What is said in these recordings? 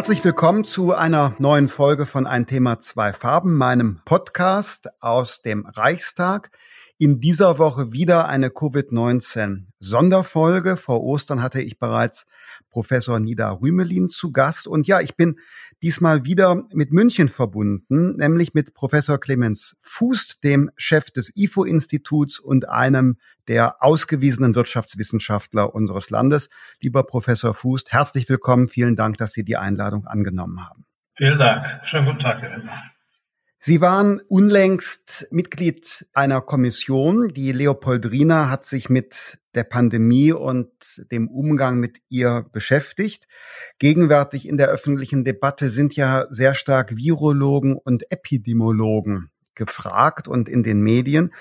Herzlich willkommen zu einer neuen Folge von Ein Thema, zwei Farben, meinem Podcast aus dem Reichstag. In dieser Woche wieder eine Covid-19-Sonderfolge. Vor Ostern hatte ich bereits Professor Nida Rümelin zu Gast. Und ja, ich bin diesmal wieder mit München verbunden, nämlich mit Professor Clemens Fußt, dem Chef des IFO-Instituts und einem der ausgewiesenen Wirtschaftswissenschaftler unseres Landes. Lieber Professor Fußt, herzlich willkommen. Vielen Dank, dass Sie die Einladung angenommen haben. Vielen Dank. Schönen guten Tag, Herr Wendler. Sie waren unlängst Mitglied einer Kommission. Die Leopoldrina hat sich mit der Pandemie und dem Umgang mit ihr beschäftigt. Gegenwärtig in der öffentlichen Debatte sind ja sehr stark Virologen und Epidemiologen gefragt und in den Medien.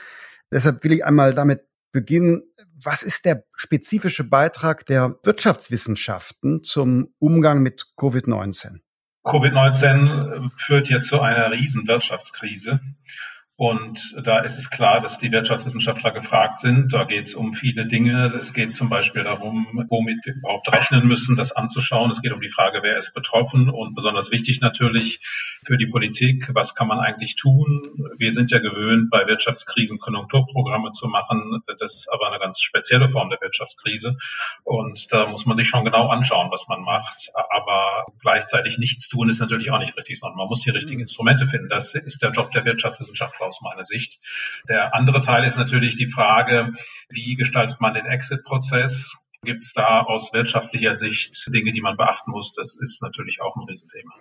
Deshalb will ich einmal damit beginnen. Was ist der spezifische Beitrag der Wirtschaftswissenschaften zum Umgang mit Covid-19? Covid-19 führt jetzt zu einer riesen Wirtschaftskrise. Und da ist es klar, dass die Wirtschaftswissenschaftler gefragt sind. Da geht es um viele Dinge. Es geht zum Beispiel darum, womit wir überhaupt rechnen müssen, das anzuschauen. Es geht um die Frage, wer ist betroffen und besonders wichtig natürlich für die Politik, was kann man eigentlich tun? Wir sind ja gewöhnt, bei Wirtschaftskrisen Konjunkturprogramme zu machen. Das ist aber eine ganz spezielle Form der Wirtschaftskrise. Und da muss man sich schon genau anschauen, was man macht. Aber gleichzeitig nichts tun ist natürlich auch nicht richtig, sondern man muss die richtigen Instrumente finden. Das ist der Job der Wirtschaftswissenschaftler aus meiner Sicht. Der andere Teil ist natürlich die Frage, wie gestaltet man den Exit-Prozess? Gibt es da aus wirtschaftlicher Sicht Dinge, die man beachten muss? Das ist natürlich auch ein Riesenthema.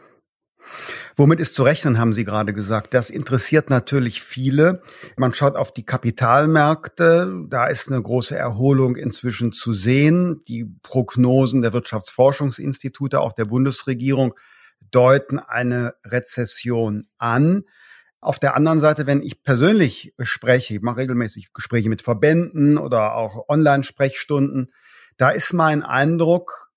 Womit ist zu rechnen, haben Sie gerade gesagt. Das interessiert natürlich viele. Man schaut auf die Kapitalmärkte. Da ist eine große Erholung inzwischen zu sehen. Die Prognosen der Wirtschaftsforschungsinstitute, auch der Bundesregierung, deuten eine Rezession an. Auf der anderen Seite, wenn ich persönlich spreche, ich mache regelmäßig Gespräche mit Verbänden oder auch Online-Sprechstunden, da ist mein Eindruck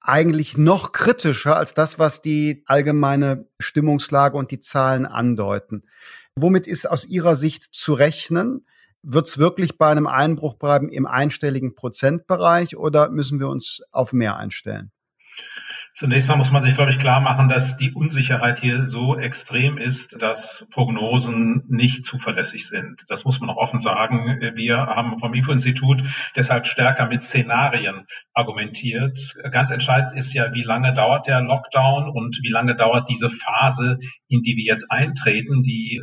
eigentlich noch kritischer als das, was die allgemeine Stimmungslage und die Zahlen andeuten. Womit ist aus Ihrer Sicht zu rechnen? Wird es wirklich bei einem Einbruch bleiben im einstelligen Prozentbereich oder müssen wir uns auf mehr einstellen? Zunächst mal muss man sich, glaube ich, klar machen, dass die Unsicherheit hier so extrem ist, dass Prognosen nicht zuverlässig sind. Das muss man auch offen sagen. Wir haben vom IFO-Institut deshalb stärker mit Szenarien argumentiert. Ganz entscheidend ist ja, wie lange dauert der Lockdown und wie lange dauert diese Phase, in die wir jetzt eintreten, die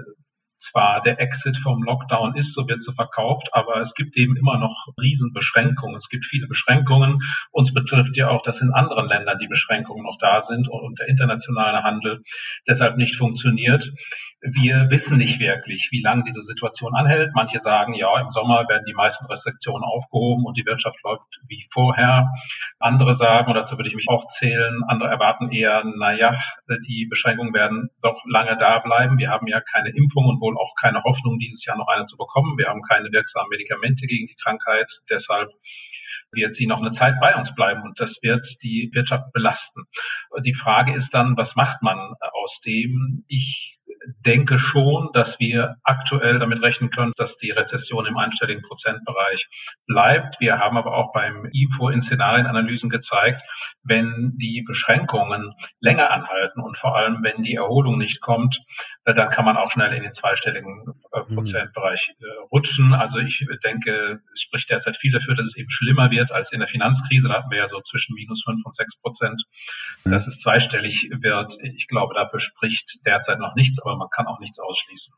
zwar der Exit vom Lockdown ist, so wird sie verkauft, aber es gibt eben immer noch Riesenbeschränkungen. Es gibt viele Beschränkungen. Uns betrifft ja auch, dass in anderen Ländern die Beschränkungen noch da sind und der internationale Handel deshalb nicht funktioniert. Wir wissen nicht wirklich, wie lange diese Situation anhält. Manche sagen, ja, im Sommer werden die meisten Restriktionen aufgehoben und die Wirtschaft läuft wie vorher. Andere sagen, und dazu würde ich mich auch zählen, andere erwarten eher, naja, die Beschränkungen werden doch lange da bleiben. Wir haben ja keine Impfung und wohl auch keine Hoffnung, dieses Jahr noch eine zu bekommen. Wir haben keine wirksamen Medikamente gegen die Krankheit. Deshalb wird sie noch eine Zeit bei uns bleiben und das wird die Wirtschaft belasten. Die Frage ist dann, was macht man aus dem? Ich denke schon, dass wir aktuell damit rechnen können, dass die Rezession im einstelligen Prozentbereich bleibt. Wir haben aber auch beim IFO in Szenarienanalysen gezeigt, wenn die Beschränkungen länger anhalten und vor allem, wenn die Erholung nicht kommt, äh, dann kann man auch schnell in den zweistelligen äh, mhm. Prozentbereich äh, rutschen. Also ich denke, es spricht derzeit viel dafür, dass es eben schlimmer wird als in der Finanzkrise. Da hatten wir ja so zwischen minus fünf und sechs Prozent. Mhm. Dass es zweistellig wird, ich glaube, dafür spricht derzeit noch nichts, aber man kann auch nichts ausschließen.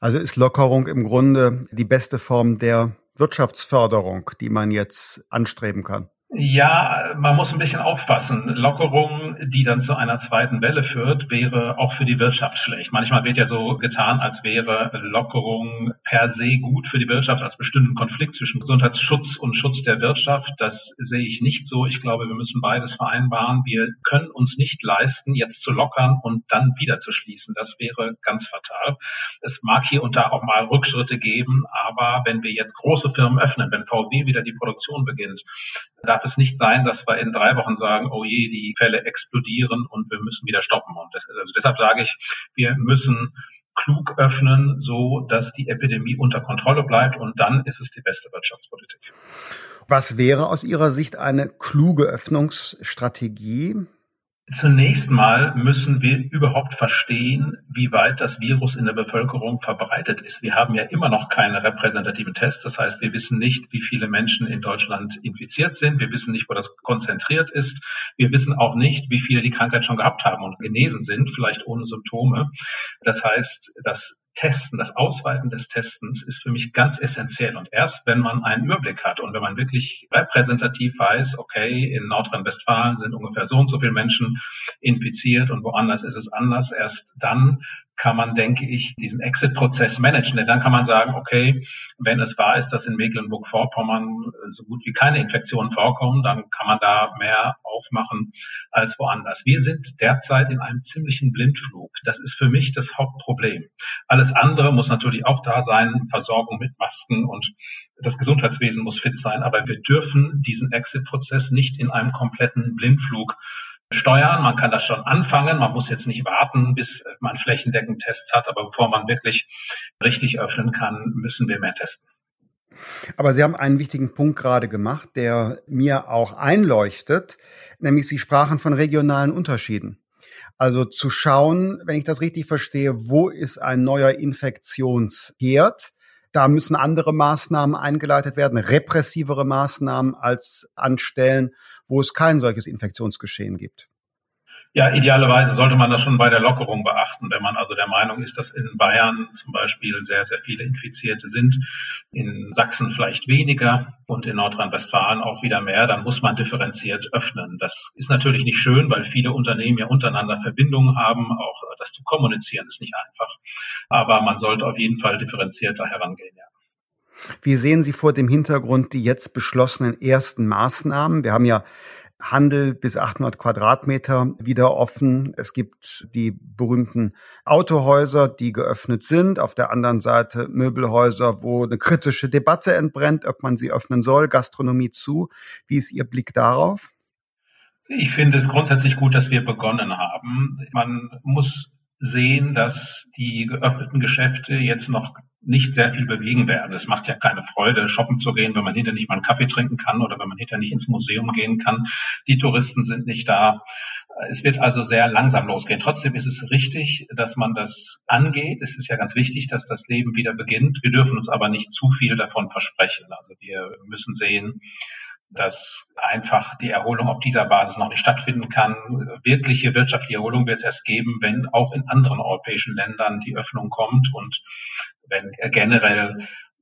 Also ist Lockerung im Grunde die beste Form der Wirtschaftsförderung, die man jetzt anstreben kann? Ja, man muss ein bisschen aufpassen. Lockerung, die dann zu einer zweiten Welle führt, wäre auch für die Wirtschaft schlecht. Manchmal wird ja so getan, als wäre Lockerung per se gut für die Wirtschaft, als bestimmten Konflikt zwischen Gesundheitsschutz und Schutz der Wirtschaft. Das sehe ich nicht so. Ich glaube, wir müssen beides vereinbaren. Wir können uns nicht leisten, jetzt zu lockern und dann wieder zu schließen. Das wäre ganz fatal. Es mag hier und da auch mal Rückschritte geben, aber wenn wir jetzt große Firmen öffnen, wenn VW wieder die Produktion beginnt, darf es nicht sein, dass wir in drei Wochen sagen, oh je, die Fälle explodieren und wir müssen wieder stoppen. Und das, also deshalb sage ich, wir müssen klug öffnen, so dass die Epidemie unter Kontrolle bleibt und dann ist es die beste Wirtschaftspolitik. Was wäre aus Ihrer Sicht eine kluge Öffnungsstrategie? Zunächst mal müssen wir überhaupt verstehen, wie weit das Virus in der Bevölkerung verbreitet ist. Wir haben ja immer noch keine repräsentativen Tests. Das heißt, wir wissen nicht, wie viele Menschen in Deutschland infiziert sind. Wir wissen nicht, wo das konzentriert ist. Wir wissen auch nicht, wie viele die Krankheit schon gehabt haben und genesen sind, vielleicht ohne Symptome. Das heißt, das Testen, das Ausweiten des Testens ist für mich ganz essentiell. Und erst wenn man einen Überblick hat und wenn man wirklich repräsentativ weiß, okay, in Nordrhein-Westfalen sind ungefähr so und so viele Menschen infiziert und woanders ist es anders, erst dann kann man, denke ich, diesen Exit-Prozess managen. Denn dann kann man sagen, okay, wenn es wahr ist, dass in Mecklenburg-Vorpommern so gut wie keine Infektionen vorkommen, dann kann man da mehr aufmachen als woanders. Wir sind derzeit in einem ziemlichen Blindflug. Das ist für mich das Hauptproblem. Alles andere muss natürlich auch da sein, Versorgung mit Masken und das Gesundheitswesen muss fit sein. Aber wir dürfen diesen Exit-Prozess nicht in einem kompletten Blindflug steuern. Man kann das schon anfangen. Man muss jetzt nicht warten, bis man flächendeckend Tests hat. Aber bevor man wirklich richtig öffnen kann, müssen wir mehr testen. Aber Sie haben einen wichtigen Punkt gerade gemacht, der mir auch einleuchtet, nämlich Sie sprachen von regionalen Unterschieden. Also zu schauen, wenn ich das richtig verstehe, wo ist ein neuer Infektionsherd? Da müssen andere Maßnahmen eingeleitet werden, repressivere Maßnahmen als anstellen, wo es kein solches Infektionsgeschehen gibt. Ja, idealerweise sollte man das schon bei der Lockerung beachten. Wenn man also der Meinung ist, dass in Bayern zum Beispiel sehr, sehr viele Infizierte sind, in Sachsen vielleicht weniger und in Nordrhein-Westfalen auch wieder mehr, dann muss man differenziert öffnen. Das ist natürlich nicht schön, weil viele Unternehmen ja untereinander Verbindungen haben. Auch das zu kommunizieren ist nicht einfach. Aber man sollte auf jeden Fall differenzierter herangehen, ja. Wie sehen Sie vor dem Hintergrund die jetzt beschlossenen ersten Maßnahmen? Wir haben ja Handel bis 800 Quadratmeter wieder offen. Es gibt die berühmten Autohäuser, die geöffnet sind. Auf der anderen Seite Möbelhäuser, wo eine kritische Debatte entbrennt, ob man sie öffnen soll. Gastronomie zu. Wie ist Ihr Blick darauf? Ich finde es grundsätzlich gut, dass wir begonnen haben. Man muss sehen, dass die geöffneten Geschäfte jetzt noch nicht sehr viel bewegen werden. Es macht ja keine Freude, shoppen zu gehen, wenn man hinterher nicht mal einen Kaffee trinken kann oder wenn man hinterher nicht ins Museum gehen kann. Die Touristen sind nicht da. Es wird also sehr langsam losgehen. Trotzdem ist es richtig, dass man das angeht. Es ist ja ganz wichtig, dass das Leben wieder beginnt. Wir dürfen uns aber nicht zu viel davon versprechen. Also wir müssen sehen, dass einfach die Erholung auf dieser Basis noch nicht stattfinden kann. Wirkliche wirtschaftliche Erholung wird es erst geben, wenn auch in anderen europäischen Ländern die Öffnung kommt und wenn generell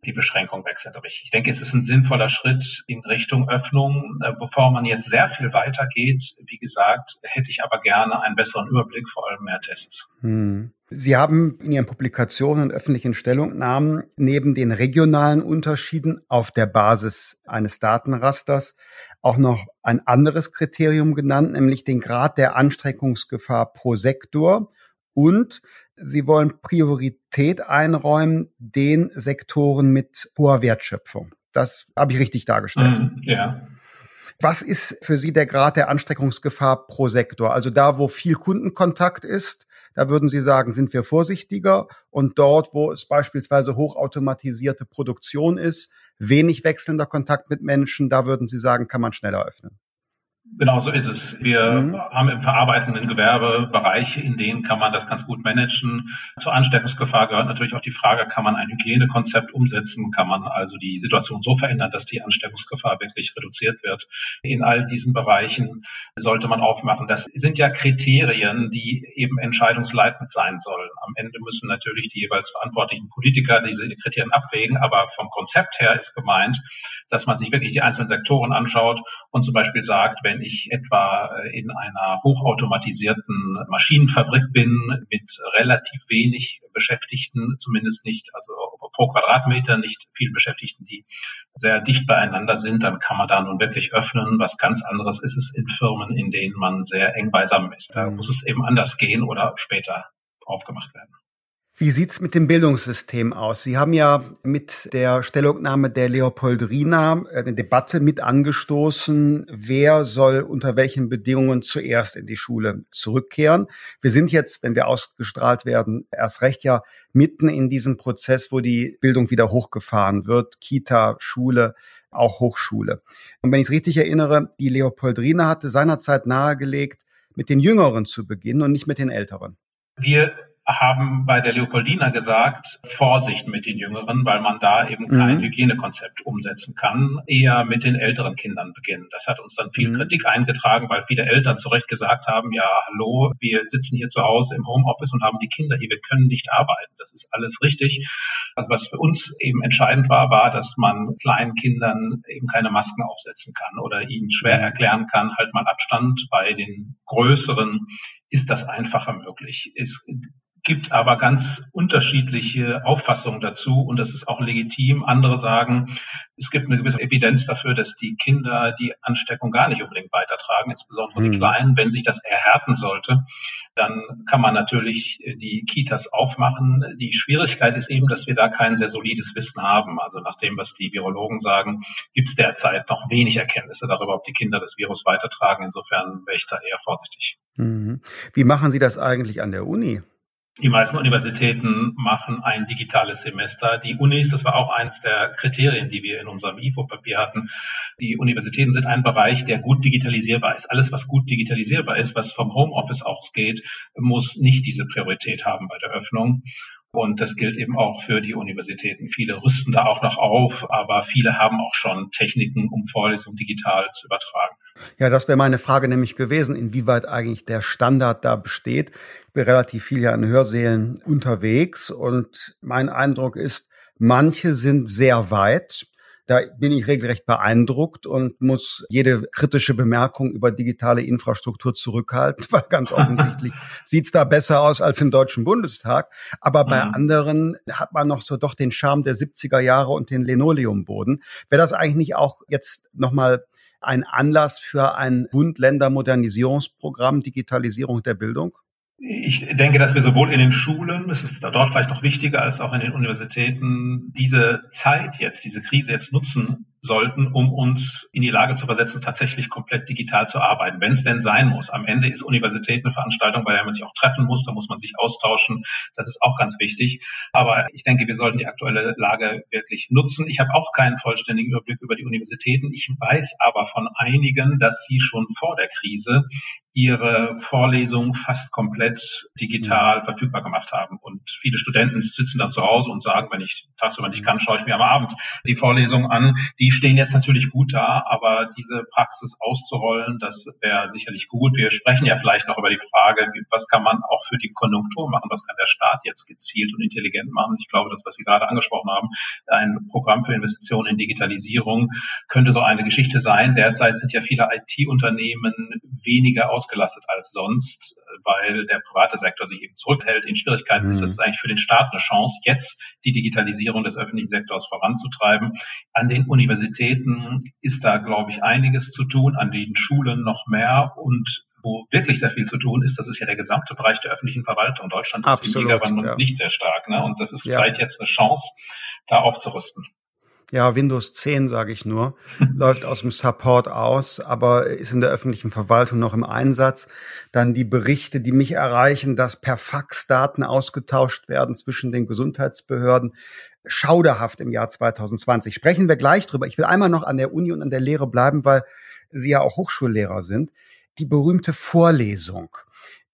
die Beschränkung weg sind. Aber ich, ich denke, es ist ein sinnvoller Schritt in Richtung Öffnung. Äh, bevor man jetzt sehr viel weitergeht, wie gesagt, hätte ich aber gerne einen besseren Überblick, vor allem mehr Tests. Hm. Sie haben in Ihren Publikationen und öffentlichen Stellungnahmen neben den regionalen Unterschieden auf der Basis eines Datenrasters auch noch ein anderes Kriterium genannt, nämlich den Grad der Anstreckungsgefahr pro Sektor und Sie wollen Priorität einräumen den Sektoren mit hoher Wertschöpfung. Das habe ich richtig dargestellt. Mm, ja. Was ist für Sie der Grad der Anstreckungsgefahr pro Sektor? Also da, wo viel Kundenkontakt ist, da würden Sie sagen, sind wir vorsichtiger. Und dort, wo es beispielsweise hochautomatisierte Produktion ist, wenig wechselnder Kontakt mit Menschen, da würden Sie sagen, kann man schneller öffnen. Genau so ist es. Wir mhm. haben im verarbeitenden Gewerbe Bereiche, in denen kann man das ganz gut managen. Zur Ansteckungsgefahr gehört natürlich auch die Frage, kann man ein Hygienekonzept umsetzen? Kann man also die Situation so verändern, dass die Ansteckungsgefahr wirklich reduziert wird? In all diesen Bereichen sollte man aufmachen. Das sind ja Kriterien, die eben entscheidungsleitend sein sollen. Am Ende müssen natürlich die jeweils verantwortlichen Politiker diese Kriterien abwägen, aber vom Konzept her ist gemeint, dass man sich wirklich die einzelnen Sektoren anschaut und zum Beispiel sagt, wenn ich etwa äh, in einer hochautomatisierten Maschinenfabrik bin mit relativ wenig Beschäftigten, zumindest nicht, also pro Quadratmeter nicht viele Beschäftigten, die sehr dicht beieinander sind, dann kann man da nun wirklich öffnen. Was ganz anderes ist es in Firmen, in denen man sehr eng beisammen ist. Da mhm. muss es eben anders gehen oder später aufgemacht werden. Wie sieht's mit dem Bildungssystem aus? Sie haben ja mit der Stellungnahme der Leopoldrina eine Debatte mit angestoßen, wer soll unter welchen Bedingungen zuerst in die Schule zurückkehren. Wir sind jetzt, wenn wir ausgestrahlt werden, erst recht ja mitten in diesem Prozess, wo die Bildung wieder hochgefahren wird. Kita, Schule, auch Hochschule. Und wenn ich es richtig erinnere, die Leopoldrina hatte seinerzeit nahegelegt, mit den Jüngeren zu beginnen und nicht mit den Älteren? Wir haben bei der Leopoldina gesagt, Vorsicht mit den Jüngeren, weil man da eben kein mhm. Hygienekonzept umsetzen kann, eher mit den älteren Kindern beginnen. Das hat uns dann viel mhm. Kritik eingetragen, weil viele Eltern zu Recht gesagt haben, ja, hallo, wir sitzen hier zu Hause im Homeoffice und haben die Kinder hier, wir können nicht arbeiten. Das ist alles richtig. Also was für uns eben entscheidend war, war, dass man kleinen Kindern eben keine Masken aufsetzen kann oder ihnen schwer mhm. erklären kann, halt mal Abstand. Bei den größeren ist das einfacher möglich. Es gibt aber ganz unterschiedliche Auffassungen dazu und das ist auch legitim. Andere sagen, es gibt eine gewisse Evidenz dafür, dass die Kinder die Ansteckung gar nicht unbedingt weitertragen, insbesondere mhm. die Kleinen. Wenn sich das erhärten sollte, dann kann man natürlich die Kitas aufmachen. Die Schwierigkeit ist eben, dass wir da kein sehr solides Wissen haben. Also nach dem, was die Virologen sagen, gibt es derzeit noch wenig Erkenntnisse darüber, ob die Kinder das Virus weitertragen. Insofern wäre ich da eher vorsichtig. Mhm. Wie machen Sie das eigentlich an der Uni? Die meisten Universitäten machen ein digitales Semester. Die Unis, das war auch eins der Kriterien, die wir in unserem IFO-Papier hatten. Die Universitäten sind ein Bereich, der gut digitalisierbar ist. Alles, was gut digitalisierbar ist, was vom Homeoffice ausgeht, muss nicht diese Priorität haben bei der Öffnung. Und das gilt eben auch für die Universitäten. Viele rüsten da auch noch auf, aber viele haben auch schon Techniken, um Vorlesungen digital zu übertragen. Ja, das wäre meine Frage nämlich gewesen, inwieweit eigentlich der Standard da besteht. Ich bin relativ viel ja in Hörsälen unterwegs und mein Eindruck ist, manche sind sehr weit, da bin ich regelrecht beeindruckt und muss jede kritische Bemerkung über digitale Infrastruktur zurückhalten, weil ganz offensichtlich sieht's da besser aus als im Deutschen Bundestag. Aber bei mhm. anderen hat man noch so doch den Charme der 70er Jahre und den Linoleumboden. Wäre das eigentlich nicht auch jetzt nochmal ein Anlass für ein Bund-Länder-Modernisierungsprogramm Digitalisierung der Bildung? Ich denke, dass wir sowohl in den Schulen, es ist dort vielleicht noch wichtiger als auch in den Universitäten, diese Zeit jetzt, diese Krise jetzt nutzen sollten, um uns in die Lage zu versetzen, tatsächlich komplett digital zu arbeiten, wenn es denn sein muss. Am Ende ist Universität eine Veranstaltung, bei der man sich auch treffen muss, da muss man sich austauschen. Das ist auch ganz wichtig. Aber ich denke, wir sollten die aktuelle Lage wirklich nutzen. Ich habe auch keinen vollständigen Überblick über die Universitäten. Ich weiß aber von einigen, dass sie schon vor der Krise ihre Vorlesungen fast komplett digital mhm. verfügbar gemacht haben. Und viele Studenten sitzen dann zu Hause und sagen, wenn ich tagsüber nicht kann, schaue ich mir am Abend die Vorlesung an. Die stehen jetzt natürlich gut da, aber diese Praxis auszurollen, das wäre sicherlich gut. Wir sprechen ja vielleicht noch über die Frage, was kann man auch für die Konjunktur machen? Was kann der Staat jetzt gezielt und intelligent machen? Ich glaube, das, was Sie gerade angesprochen haben, ein Programm für Investitionen in Digitalisierung könnte so eine Geschichte sein. Derzeit sind ja viele IT-Unternehmen weniger aus ausgelastet als sonst, weil der private Sektor sich eben zurückhält, in Schwierigkeiten mhm. ist. Das ist eigentlich für den Staat eine Chance, jetzt die Digitalisierung des öffentlichen Sektors voranzutreiben. An den Universitäten ist da, glaube ich, einiges zu tun, an den Schulen noch mehr und wo wirklich sehr viel zu tun ist, das ist ja der gesamte Bereich der öffentlichen Verwaltung. Deutschland ist Absolut, im Megawandel ja. nicht sehr stark. Ne? Und das ist ja. vielleicht jetzt eine Chance, da aufzurüsten ja, Windows 10, sage ich nur, läuft aus dem Support aus, aber ist in der öffentlichen Verwaltung noch im Einsatz. Dann die Berichte, die mich erreichen, dass per Fax Daten ausgetauscht werden zwischen den Gesundheitsbehörden. Schauderhaft im Jahr 2020. Sprechen wir gleich drüber. Ich will einmal noch an der Uni und an der Lehre bleiben, weil Sie ja auch Hochschullehrer sind. Die berühmte Vorlesung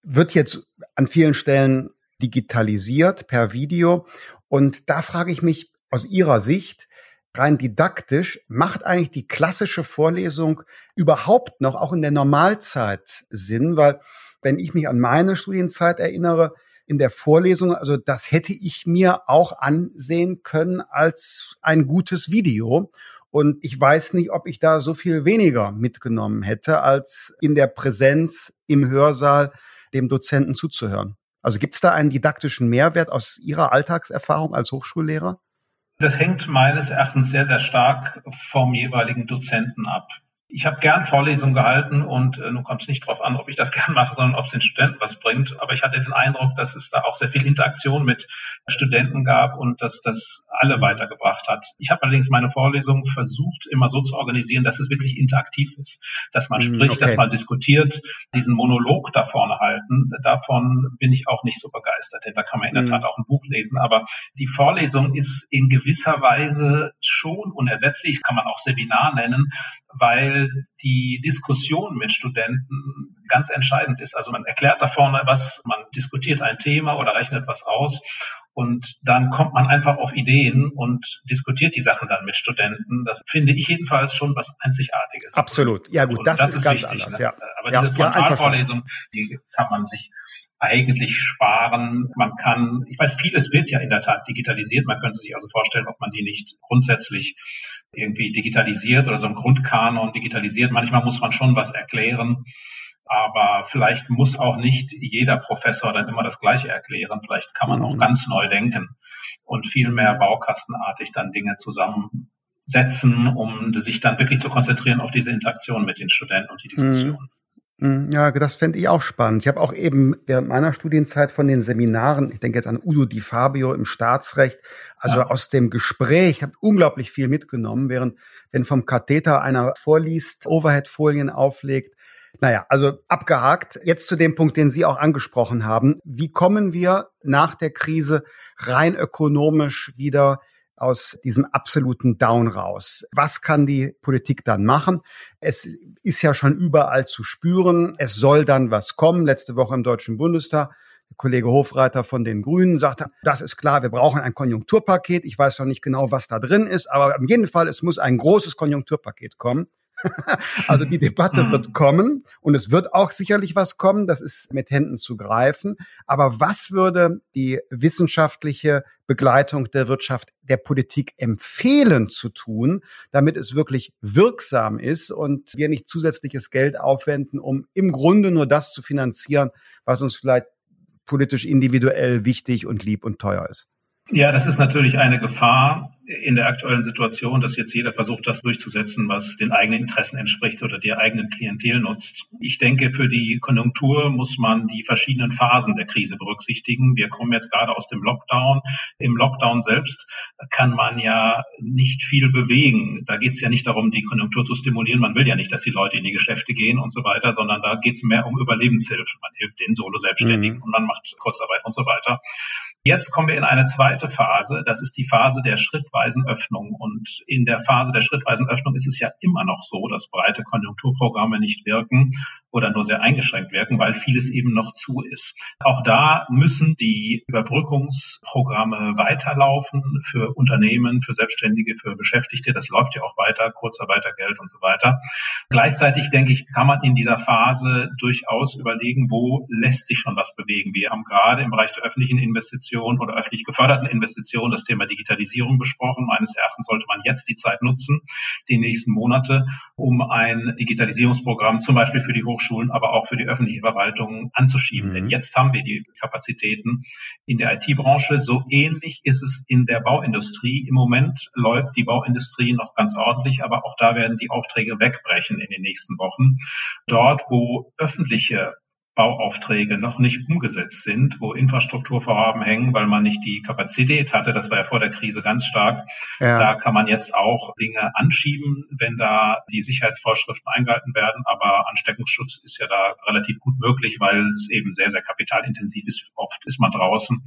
wird jetzt an vielen Stellen digitalisiert per Video. Und da frage ich mich aus Ihrer Sicht, rein didaktisch, macht eigentlich die klassische Vorlesung überhaupt noch auch in der Normalzeit Sinn? Weil wenn ich mich an meine Studienzeit erinnere, in der Vorlesung, also das hätte ich mir auch ansehen können als ein gutes Video. Und ich weiß nicht, ob ich da so viel weniger mitgenommen hätte, als in der Präsenz im Hörsaal dem Dozenten zuzuhören. Also gibt es da einen didaktischen Mehrwert aus Ihrer Alltagserfahrung als Hochschullehrer? Das hängt meines Erachtens sehr, sehr stark vom jeweiligen Dozenten ab. Ich habe gern Vorlesungen gehalten und äh, nun kommt es nicht darauf an, ob ich das gern mache, sondern ob es den Studenten was bringt. Aber ich hatte den Eindruck, dass es da auch sehr viel Interaktion mit Studenten gab und dass das alle weitergebracht hat. Ich habe allerdings meine Vorlesungen versucht, immer so zu organisieren, dass es wirklich interaktiv ist, dass man hm, spricht, okay. dass man diskutiert, diesen Monolog da vorne halten. Davon bin ich auch nicht so begeistert, denn da kann man in der mhm. Tat auch ein Buch lesen. Aber die Vorlesung ist in gewisser Weise schon unersetzlich, kann man auch Seminar nennen, weil die Diskussion mit Studenten ganz entscheidend ist. Also man erklärt da vorne was, man diskutiert ein Thema oder rechnet was aus und dann kommt man einfach auf Ideen und diskutiert die Sachen dann mit Studenten. Das finde ich jedenfalls schon was Einzigartiges. Absolut. Ja gut, das, das, ist, ganz wichtig, anders. Ne? Ja. Aber ja, diese Frontalvorlesung, die kann man sich eigentlich sparen. Man kann, ich meine, vieles wird ja in der Tat digitalisiert. Man könnte sich also vorstellen, ob man die nicht grundsätzlich irgendwie digitalisiert oder so ein Grundkanon digitalisiert. Manchmal muss man schon was erklären. Aber vielleicht muss auch nicht jeder Professor dann immer das Gleiche erklären. Vielleicht kann man auch mhm. ganz neu denken und viel mehr baukastenartig dann Dinge zusammensetzen, um sich dann wirklich zu konzentrieren auf diese Interaktion mit den Studenten und die Diskussion. Mhm. Hm, ja, das fände ich auch spannend. Ich habe auch eben während meiner Studienzeit von den Seminaren, ich denke jetzt an Udo Di Fabio im Staatsrecht, also ja. aus dem Gespräch, habe unglaublich viel mitgenommen, während wenn vom Katheter einer vorliest, Overhead-Folien auflegt. Naja, also abgehakt. Jetzt zu dem Punkt, den Sie auch angesprochen haben. Wie kommen wir nach der Krise rein ökonomisch wieder aus diesem absoluten Down raus. Was kann die Politik dann machen? Es ist ja schon überall zu spüren. Es soll dann was kommen. Letzte Woche im Deutschen Bundestag Kollege Hofreiter von den Grünen sagte, das ist klar, wir brauchen ein Konjunkturpaket. Ich weiß noch nicht genau, was da drin ist, aber auf jeden Fall, es muss ein großes Konjunkturpaket kommen. Also die Debatte mhm. wird kommen und es wird auch sicherlich was kommen, das ist mit Händen zu greifen. Aber was würde die wissenschaftliche Begleitung der Wirtschaft der Politik empfehlen zu tun, damit es wirklich wirksam ist und wir nicht zusätzliches Geld aufwenden, um im Grunde nur das zu finanzieren, was uns vielleicht politisch individuell wichtig und lieb und teuer ist? Ja, das ist natürlich eine Gefahr in der aktuellen Situation, dass jetzt jeder versucht, das durchzusetzen, was den eigenen Interessen entspricht oder der eigenen Klientel nutzt. Ich denke, für die Konjunktur muss man die verschiedenen Phasen der Krise berücksichtigen. Wir kommen jetzt gerade aus dem Lockdown. Im Lockdown selbst kann man ja nicht viel bewegen. Da geht es ja nicht darum, die Konjunktur zu stimulieren. Man will ja nicht, dass die Leute in die Geschäfte gehen und so weiter, sondern da geht es mehr um Überlebenshilfe. Man hilft den Solo-Selbstständigen mhm. und man macht Kurzarbeit und so weiter. Jetzt kommen wir in eine zweite Phase. Das ist die Phase der schrittweisen Öffnung. Und in der Phase der schrittweisen Öffnung ist es ja immer noch so, dass breite Konjunkturprogramme nicht wirken oder nur sehr eingeschränkt wirken, weil vieles eben noch zu ist. Auch da müssen die Überbrückungsprogramme weiterlaufen für Unternehmen, für Selbstständige, für Beschäftigte. Das läuft ja auch weiter, Kurzarbeitergeld und so weiter. Gleichzeitig denke ich, kann man in dieser Phase durchaus überlegen, wo lässt sich schon was bewegen. Wir haben gerade im Bereich der öffentlichen Investitionen oder öffentlich geförderten Investitionen das Thema Digitalisierung besprochen. Meines Erachtens sollte man jetzt die Zeit nutzen, die nächsten Monate, um ein Digitalisierungsprogramm zum Beispiel für die Hochschulen, aber auch für die öffentliche Verwaltung anzuschieben. Mhm. Denn jetzt haben wir die Kapazitäten in der IT-Branche. So ähnlich ist es in der Bauindustrie. Im Moment läuft die Bauindustrie noch ganz ordentlich, aber auch da werden die Aufträge wegbrechen in den nächsten Wochen. Dort, wo öffentliche Bauaufträge noch nicht umgesetzt sind, wo Infrastrukturvorhaben hängen, weil man nicht die Kapazität hatte. Das war ja vor der Krise ganz stark. Ja. Da kann man jetzt auch Dinge anschieben, wenn da die Sicherheitsvorschriften eingehalten werden. Aber Ansteckungsschutz ist ja da relativ gut möglich, weil es eben sehr, sehr kapitalintensiv ist. Oft ist man draußen.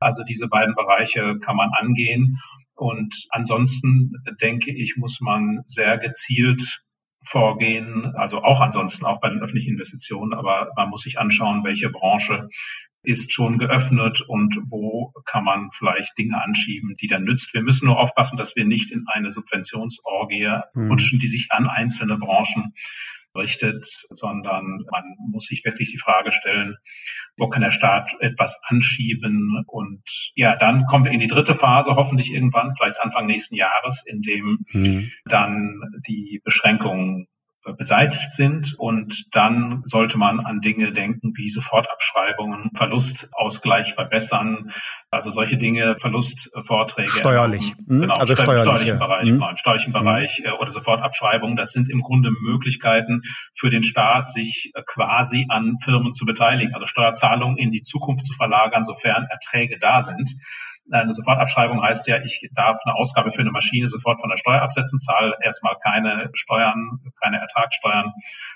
Also diese beiden Bereiche kann man angehen. Und ansonsten denke ich, muss man sehr gezielt vorgehen, also auch ansonsten auch bei den öffentlichen Investitionen, aber man muss sich anschauen, welche Branche ist schon geöffnet und wo kann man vielleicht Dinge anschieben, die dann nützt. Wir müssen nur aufpassen, dass wir nicht in eine Subventionsorgie mhm. rutschen, die sich an einzelne Branchen richtet, sondern man muss sich wirklich die Frage stellen, wo kann der Staat etwas anschieben? Und ja, dann kommen wir in die dritte Phase, hoffentlich irgendwann, vielleicht Anfang nächsten Jahres, in dem mhm. dann die Beschränkungen beseitigt sind. Und dann sollte man an Dinge denken wie Sofortabschreibungen, Verlustausgleich verbessern, also solche Dinge, Verlustvorträge. Steuerlich. Mhm. Genau, also steuerlich, steuerlichen Bereich, mhm. genau, im steuerlichen mhm. Bereich äh, oder Sofortabschreibungen. Das sind im Grunde Möglichkeiten für den Staat, sich äh, quasi an Firmen zu beteiligen, also Steuerzahlungen in die Zukunft zu verlagern, sofern Erträge da sind. Eine Sofortabschreibung heißt ja, ich darf eine Ausgabe für eine Maschine sofort von der Steuer absetzen, zahle erstmal keine Steuern, keine Ertragssteuern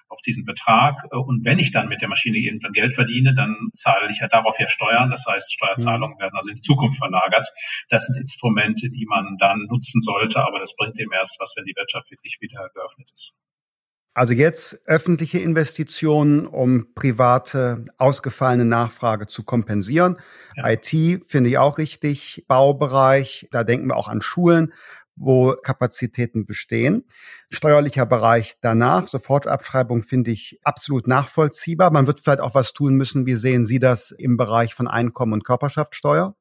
auf diesen Betrag. Und wenn ich dann mit der Maschine irgendwann Geld verdiene, dann zahle ich ja darauf ja Steuern. Das heißt, Steuerzahlungen mhm. werden also in die Zukunft verlagert. Das sind Instrumente, die man dann nutzen sollte, aber das bringt dem erst was, wenn die Wirtschaft wirklich wieder geöffnet ist. Also jetzt öffentliche Investitionen, um private ausgefallene Nachfrage zu kompensieren. Ja. IT finde ich auch richtig. Baubereich, da denken wir auch an Schulen, wo Kapazitäten bestehen. Steuerlicher Bereich danach, Sofortabschreibung finde ich absolut nachvollziehbar. Man wird vielleicht auch was tun müssen. Wie sehen Sie das im Bereich von Einkommen und Körperschaftssteuer?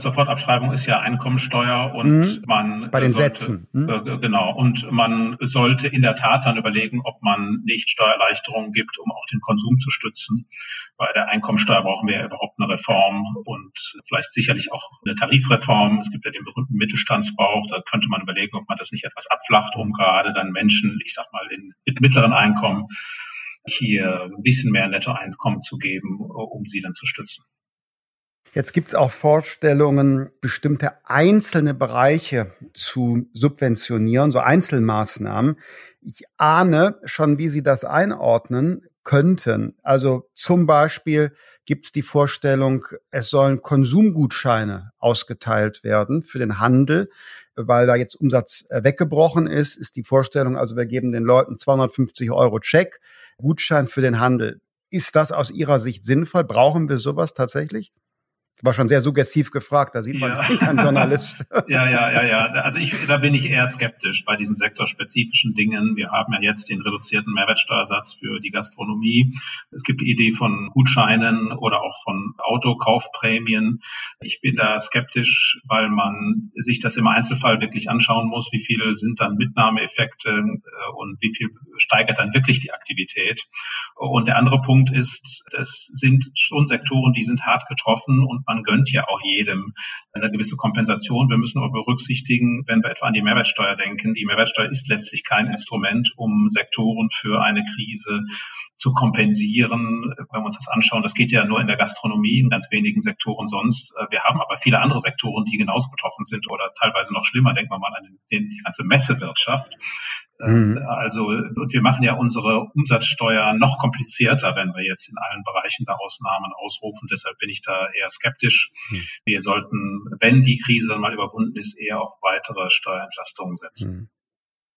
Sofortabschreibung ist ja Einkommensteuer und mhm. man bei den sollte, Sätzen mhm. äh, genau und man sollte in der Tat dann überlegen, ob man nicht Steuererleichterungen gibt, um auch den Konsum zu stützen. Bei der Einkommensteuer brauchen wir ja überhaupt eine Reform und vielleicht sicherlich auch eine Tarifreform. Es gibt ja den berühmten Mittelstandsbauch, da könnte man überlegen, ob man das nicht etwas abflacht, um gerade dann Menschen, ich sag mal in, mit mittleren Einkommen hier ein bisschen mehr Nettoeinkommen zu geben, um sie dann zu stützen. Jetzt gibt es auch Vorstellungen, bestimmte einzelne Bereiche zu subventionieren, so Einzelmaßnahmen. Ich ahne schon, wie Sie das einordnen könnten. Also zum Beispiel gibt es die Vorstellung, es sollen Konsumgutscheine ausgeteilt werden für den Handel, weil da jetzt Umsatz äh, weggebrochen ist, ist die Vorstellung, also wir geben den Leuten 250 Euro Check, Gutschein für den Handel. Ist das aus Ihrer Sicht sinnvoll? Brauchen wir sowas tatsächlich? War schon sehr suggestiv gefragt, da sieht man ja. einen Journalist. ja, ja, ja, ja. Also ich, da bin ich eher skeptisch bei diesen sektorspezifischen Dingen. Wir haben ja jetzt den reduzierten Mehrwertsteuersatz für die Gastronomie. Es gibt die Idee von Gutscheinen oder auch von Autokaufprämien. Ich bin da skeptisch, weil man sich das im Einzelfall wirklich anschauen muss, wie viele sind dann Mitnahmeeffekte äh, und wie viel steigert dann wirklich die Aktivität. Und der andere Punkt ist, es sind schon Sektoren, die sind hart getroffen und man gönnt ja auch jedem eine gewisse Kompensation. Wir müssen aber berücksichtigen, wenn wir etwa an die Mehrwertsteuer denken, die Mehrwertsteuer ist letztlich kein Instrument, um Sektoren für eine Krise zu kompensieren. Wenn wir uns das anschauen, das geht ja nur in der Gastronomie, in ganz wenigen Sektoren sonst. Wir haben aber viele andere Sektoren, die genauso betroffen sind oder teilweise noch schlimmer. Denken wir mal an die ganze Messewirtschaft. Mhm. Also, und wir machen ja unsere Umsatzsteuer noch komplizierter, wenn wir jetzt in allen Bereichen da Ausnahmen ausrufen. Deshalb bin ich da eher skeptisch. Mhm. Wir sollten, wenn die Krise dann mal überwunden ist, eher auf weitere Steuerentlastungen setzen. Mhm.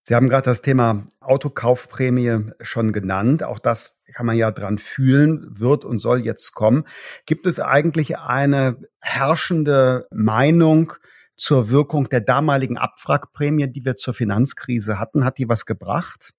Sie haben gerade das Thema Autokaufprämie schon genannt. Auch das kann man ja dran fühlen, wird und soll jetzt kommen. Gibt es eigentlich eine herrschende Meinung zur Wirkung der damaligen Abwrackprämie, die wir zur Finanzkrise hatten? Hat die was gebracht?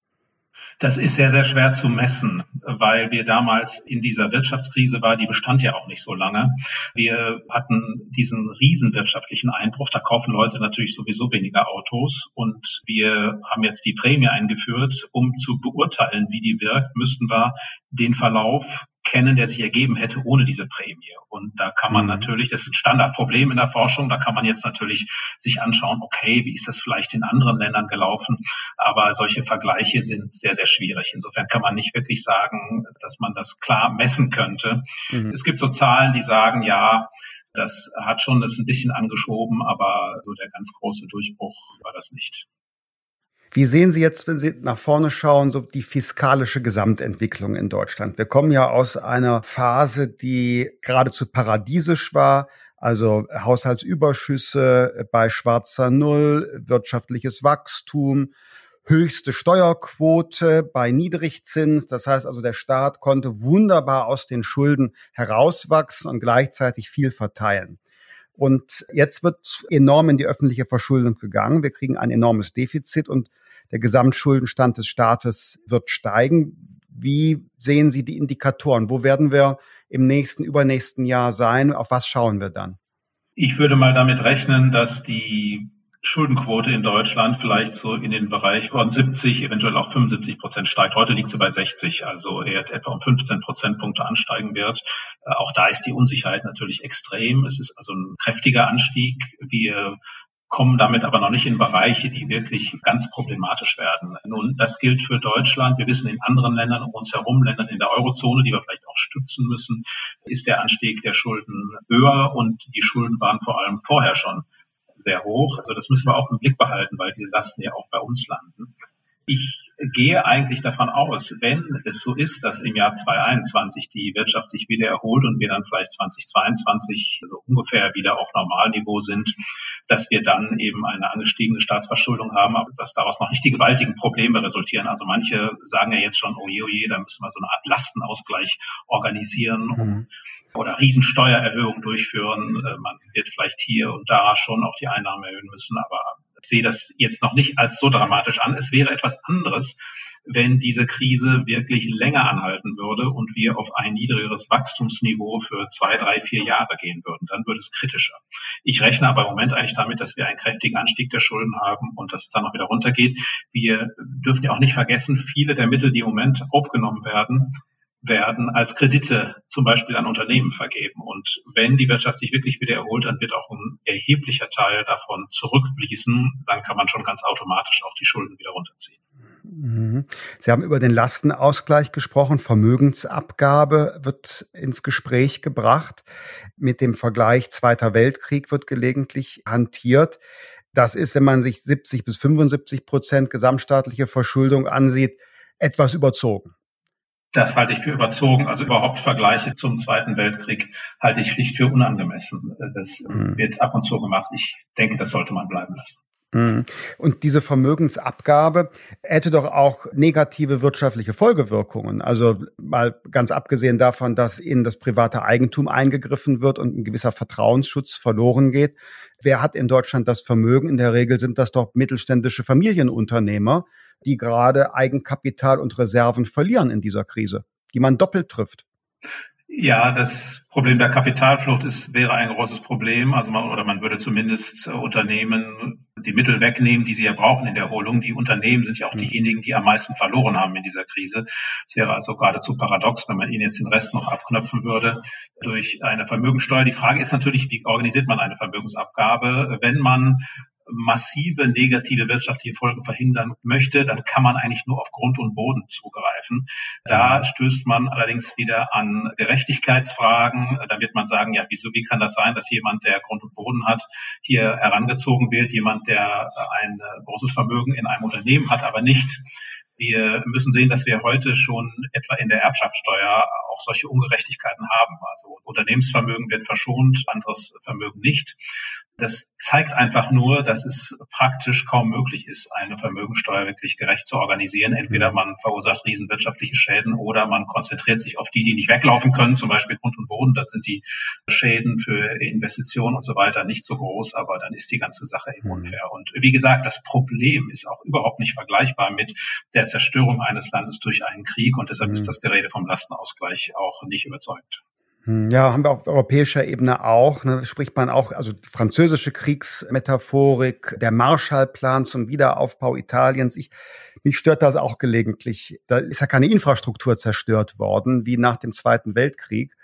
Das ist sehr, sehr schwer zu messen, weil wir damals in dieser Wirtschaftskrise war, die bestand ja auch nicht so lange. Wir hatten diesen riesen wirtschaftlichen Einbruch. Da kaufen Leute natürlich sowieso weniger Autos. Und wir haben jetzt die Prämie eingeführt. Um zu beurteilen, wie die wirkt, müssten wir den Verlauf kennen, der sich ergeben hätte ohne diese Prämie. Und da kann man mhm. natürlich, das ist ein Standardproblem in der Forschung, da kann man jetzt natürlich sich anschauen, okay, wie ist das vielleicht in anderen Ländern gelaufen? Aber solche Vergleiche sind sehr, sehr schwierig. Insofern kann man nicht wirklich sagen, dass man das klar messen könnte. Mhm. Es gibt so Zahlen, die sagen, ja, das hat schon das ein bisschen angeschoben, aber so der ganz große Durchbruch war das nicht. Wie sehen Sie jetzt, wenn Sie nach vorne schauen, so die fiskalische Gesamtentwicklung in Deutschland? Wir kommen ja aus einer Phase, die geradezu paradiesisch war. Also Haushaltsüberschüsse bei schwarzer Null, wirtschaftliches Wachstum, höchste Steuerquote bei Niedrigzins. Das heißt also, der Staat konnte wunderbar aus den Schulden herauswachsen und gleichzeitig viel verteilen. Und jetzt wird enorm in die öffentliche Verschuldung gegangen. Wir kriegen ein enormes Defizit und der Gesamtschuldenstand des Staates wird steigen. Wie sehen Sie die Indikatoren? Wo werden wir im nächsten, übernächsten Jahr sein? Auf was schauen wir dann? Ich würde mal damit rechnen, dass die Schuldenquote in Deutschland vielleicht so in den Bereich von 70, eventuell auch 75 Prozent steigt. Heute liegt sie bei 60, also eher etwa um 15 Prozentpunkte ansteigen wird. Äh, auch da ist die Unsicherheit natürlich extrem. Es ist also ein kräftiger Anstieg. Wir kommen damit aber noch nicht in Bereiche, die wirklich ganz problematisch werden. Nun, das gilt für Deutschland. Wir wissen in anderen Ländern um uns herum, Ländern in der Eurozone, die wir vielleicht auch stützen müssen, ist der Anstieg der Schulden höher und die Schulden waren vor allem vorher schon sehr hoch. Also das müssen wir auch im Blick behalten, weil die Lasten ja auch bei uns landen. Ich gehe eigentlich davon aus, wenn es so ist, dass im Jahr 2021 die Wirtschaft sich wieder erholt und wir dann vielleicht 2022 so ungefähr wieder auf Normalniveau sind, dass wir dann eben eine angestiegene Staatsverschuldung haben, aber dass daraus noch nicht die gewaltigen Probleme resultieren. Also manche sagen ja jetzt schon, oh je, oh je, da müssen wir so eine Art Lastenausgleich organisieren mhm. oder Riesensteuererhöhungen durchführen. Äh, man wird vielleicht hier und da schon auch die Einnahmen erhöhen müssen, aber sehe das jetzt noch nicht als so dramatisch an. Es wäre etwas anderes, wenn diese Krise wirklich länger anhalten würde und wir auf ein niedrigeres Wachstumsniveau für zwei, drei, vier Jahre gehen würden. Dann würde es kritischer. Ich rechne aber im Moment eigentlich damit, dass wir einen kräftigen Anstieg der Schulden haben und dass es dann noch wieder runtergeht. Wir dürfen ja auch nicht vergessen, viele der Mittel, die im Moment aufgenommen werden, werden als Kredite zum Beispiel an Unternehmen vergeben. Und wenn die Wirtschaft sich wirklich wieder erholt, dann wird auch ein erheblicher Teil davon zurückfließen. Dann kann man schon ganz automatisch auch die Schulden wieder runterziehen. Mhm. Sie haben über den Lastenausgleich gesprochen. Vermögensabgabe wird ins Gespräch gebracht. Mit dem Vergleich Zweiter Weltkrieg wird gelegentlich hantiert. Das ist, wenn man sich 70 bis 75 Prozent gesamtstaatliche Verschuldung ansieht, etwas überzogen. Das halte ich für überzogen. Also überhaupt Vergleiche zum Zweiten Weltkrieg halte ich schlicht für unangemessen. Das mhm. wird ab und zu gemacht. Ich denke, das sollte man bleiben lassen. Mhm. Und diese Vermögensabgabe hätte doch auch negative wirtschaftliche Folgewirkungen. Also mal ganz abgesehen davon, dass in das private Eigentum eingegriffen wird und ein gewisser Vertrauensschutz verloren geht. Wer hat in Deutschland das Vermögen? In der Regel sind das doch mittelständische Familienunternehmer, die gerade Eigenkapital und Reserven verlieren in dieser Krise, die man doppelt trifft. Ja, das Problem der Kapitalflucht ist, wäre ein großes Problem. Also man, oder man würde zumindest äh, Unternehmen die Mittel wegnehmen, die sie ja brauchen in der Erholung. Die Unternehmen sind ja auch mhm. diejenigen, die am meisten verloren haben in dieser Krise. Es wäre also geradezu paradox, wenn man ihnen jetzt den Rest noch abknöpfen würde durch eine Vermögensteuer. Die Frage ist natürlich, wie organisiert man eine Vermögensabgabe, wenn man massive negative wirtschaftliche Folgen verhindern möchte, dann kann man eigentlich nur auf Grund und Boden zugreifen. Da stößt man allerdings wieder an Gerechtigkeitsfragen. Da wird man sagen, ja, wieso, wie kann das sein, dass jemand, der Grund und Boden hat, hier herangezogen wird, jemand, der ein großes Vermögen in einem Unternehmen hat, aber nicht wir müssen sehen, dass wir heute schon etwa in der Erbschaftssteuer auch solche Ungerechtigkeiten haben. Also Unternehmensvermögen wird verschont, anderes Vermögen nicht. Das zeigt einfach nur, dass es praktisch kaum möglich ist, eine Vermögensteuer wirklich gerecht zu organisieren. Entweder mhm. man verursacht riesenwirtschaftliche Schäden oder man konzentriert sich auf die, die nicht weglaufen können, zum Beispiel Grund und Boden. Da sind die Schäden für Investitionen und so weiter nicht so groß, aber dann ist die ganze Sache eben mhm. unfair. Und wie gesagt, das Problem ist auch überhaupt nicht vergleichbar mit der Zerstörung eines Landes durch einen Krieg und deshalb ist mhm. das Gerede vom Lastenausgleich auch nicht überzeugt. Hm, ja, haben wir auf europäischer Ebene auch. Ne, spricht man auch, also die französische Kriegsmetaphorik, der Marshallplan zum Wiederaufbau Italiens. Ich, mich stört das auch gelegentlich. Da ist ja keine Infrastruktur zerstört worden, wie nach dem Zweiten Weltkrieg.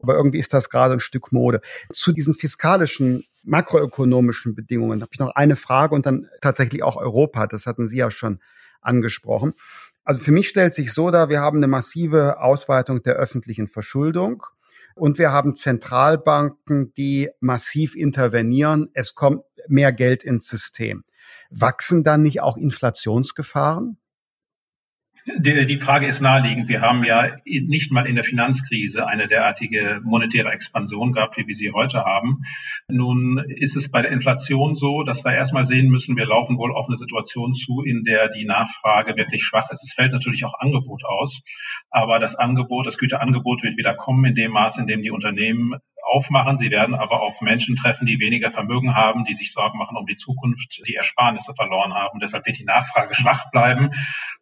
Aber irgendwie ist das gerade ein Stück Mode. Zu diesen fiskalischen, makroökonomischen Bedingungen habe ich noch eine Frage und dann tatsächlich auch Europa. Das hatten Sie ja schon angesprochen. Also für mich stellt sich so dar, wir haben eine massive Ausweitung der öffentlichen Verschuldung. Und wir haben Zentralbanken, die massiv intervenieren. Es kommt mehr Geld ins System. Wachsen dann nicht auch Inflationsgefahren? Die, die Frage ist naheliegend. Wir haben ja nicht mal in der Finanzkrise eine derartige monetäre Expansion gehabt, wie wir sie heute haben. Nun ist es bei der Inflation so, dass wir erstmal sehen müssen, wir laufen wohl auf eine Situation zu, in der die Nachfrage wirklich schwach ist. Es fällt natürlich auch Angebot aus, aber das Angebot, das Güterangebot wird wieder kommen in dem Maß, in dem die Unternehmen aufmachen. Sie werden aber auf Menschen treffen, die weniger Vermögen haben, die sich Sorgen machen um die Zukunft, die Ersparnisse verloren haben. Deshalb wird die Nachfrage schwach bleiben.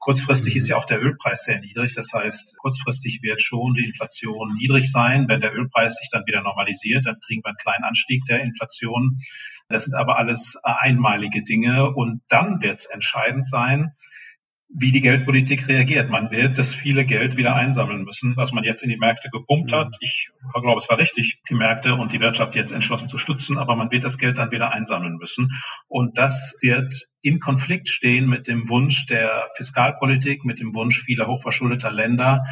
Kurzfristig ist ja auch der Ölpreis sehr niedrig. Das heißt, kurzfristig wird schon die Inflation niedrig sein. Wenn der Ölpreis sich dann wieder normalisiert, dann kriegen wir einen kleinen Anstieg der Inflation. Das sind aber alles einmalige Dinge. Und dann wird es entscheidend sein, wie die Geldpolitik reagiert. Man wird das viele Geld wieder einsammeln müssen, was man jetzt in die Märkte gepumpt hat. Mhm. Ich glaube, es war richtig, die Märkte und die Wirtschaft jetzt entschlossen zu stützen, aber man wird das Geld dann wieder einsammeln müssen. Und das wird in Konflikt stehen mit dem Wunsch der Fiskalpolitik, mit dem Wunsch vieler hochverschuldeter Länder,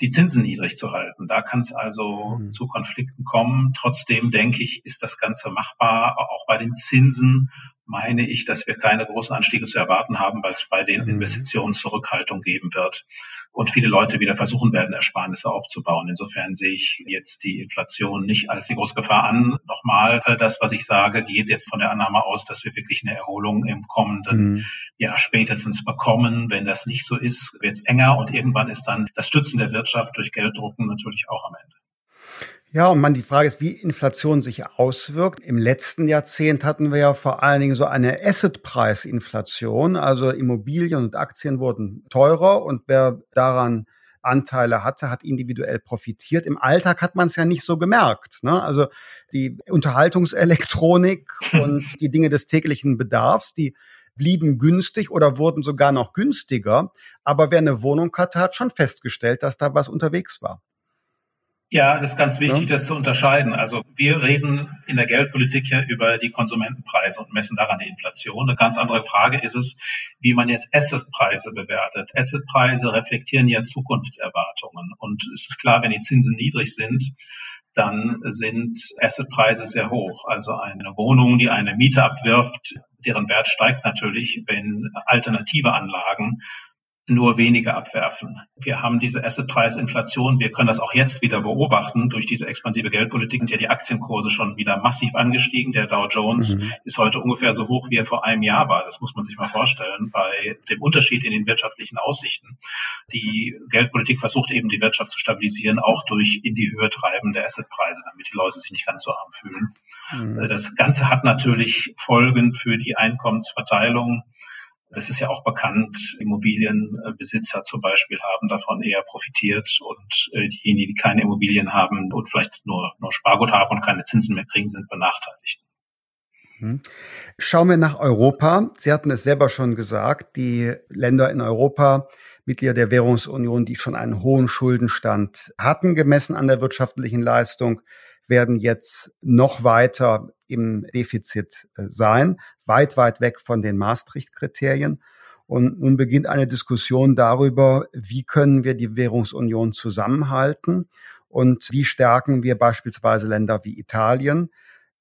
die Zinsen niedrig zu halten. Da kann es also mhm. zu Konflikten kommen. Trotzdem denke ich, ist das Ganze machbar. Auch bei den Zinsen meine ich, dass wir keine großen Anstiege zu erwarten haben, weil es bei den mhm. Investitionen Zurückhaltung geben wird und viele Leute wieder versuchen werden, Ersparnisse aufzubauen. Insofern sehe ich jetzt die Inflation nicht als die große Gefahr an. Nochmal, das, was ich sage, geht jetzt von der Annahme aus, dass wir wirklich eine Erholung im kommenden mhm. Jahr spätestens bekommen. Wenn das nicht so ist, wird es enger und irgendwann ist dann das Stützen der Wirtschaft durch Gelddrucken natürlich auch am Ende. Ja, und man, die Frage ist, wie Inflation sich auswirkt. Im letzten Jahrzehnt hatten wir ja vor allen Dingen so eine Assetpreisinflation. Also Immobilien und Aktien wurden teurer und wer daran Anteile hatte, hat individuell profitiert. Im Alltag hat man es ja nicht so gemerkt. Ne? Also die Unterhaltungselektronik und die Dinge des täglichen Bedarfs, die blieben günstig oder wurden sogar noch günstiger. Aber wer eine Wohnung hatte, hat schon festgestellt, dass da was unterwegs war. Ja, das ist ganz wichtig, ja. das zu unterscheiden. Also wir reden in der Geldpolitik ja über die Konsumentenpreise und messen daran die Inflation. Eine ganz andere Frage ist es, wie man jetzt Assetpreise bewertet. Assetpreise reflektieren ja Zukunftserwartungen. Und es ist klar, wenn die Zinsen niedrig sind, dann sind Assetpreise sehr hoch. Also eine Wohnung, die eine Miete abwirft, deren Wert steigt natürlich, wenn alternative Anlagen nur weniger abwerfen. Wir haben diese Assetpreisinflation. Wir können das auch jetzt wieder beobachten. Durch diese expansive Geldpolitik sind ja die Aktienkurse schon wieder massiv angestiegen. Der Dow Jones mhm. ist heute ungefähr so hoch, wie er vor einem Jahr war. Das muss man sich mal vorstellen bei dem Unterschied in den wirtschaftlichen Aussichten. Die Geldpolitik versucht eben die Wirtschaft zu stabilisieren, auch durch in die Höhe treibende Assetpreise, damit die Leute sich nicht ganz so arm fühlen. Mhm. Das Ganze hat natürlich Folgen für die Einkommensverteilung. Das ist ja auch bekannt. Immobilienbesitzer zum Beispiel haben davon eher profitiert und äh, diejenigen, die keine Immobilien haben und vielleicht nur, nur Spargut haben und keine Zinsen mehr kriegen, sind benachteiligt. Mhm. Schauen wir nach Europa. Sie hatten es selber schon gesagt, die Länder in Europa, Mitglieder der Währungsunion, die schon einen hohen Schuldenstand hatten, gemessen an der wirtschaftlichen Leistung, werden jetzt noch weiter im Defizit äh, sein, weit, weit weg von den Maastricht-Kriterien. Und nun beginnt eine Diskussion darüber, wie können wir die Währungsunion zusammenhalten und wie stärken wir beispielsweise Länder wie Italien.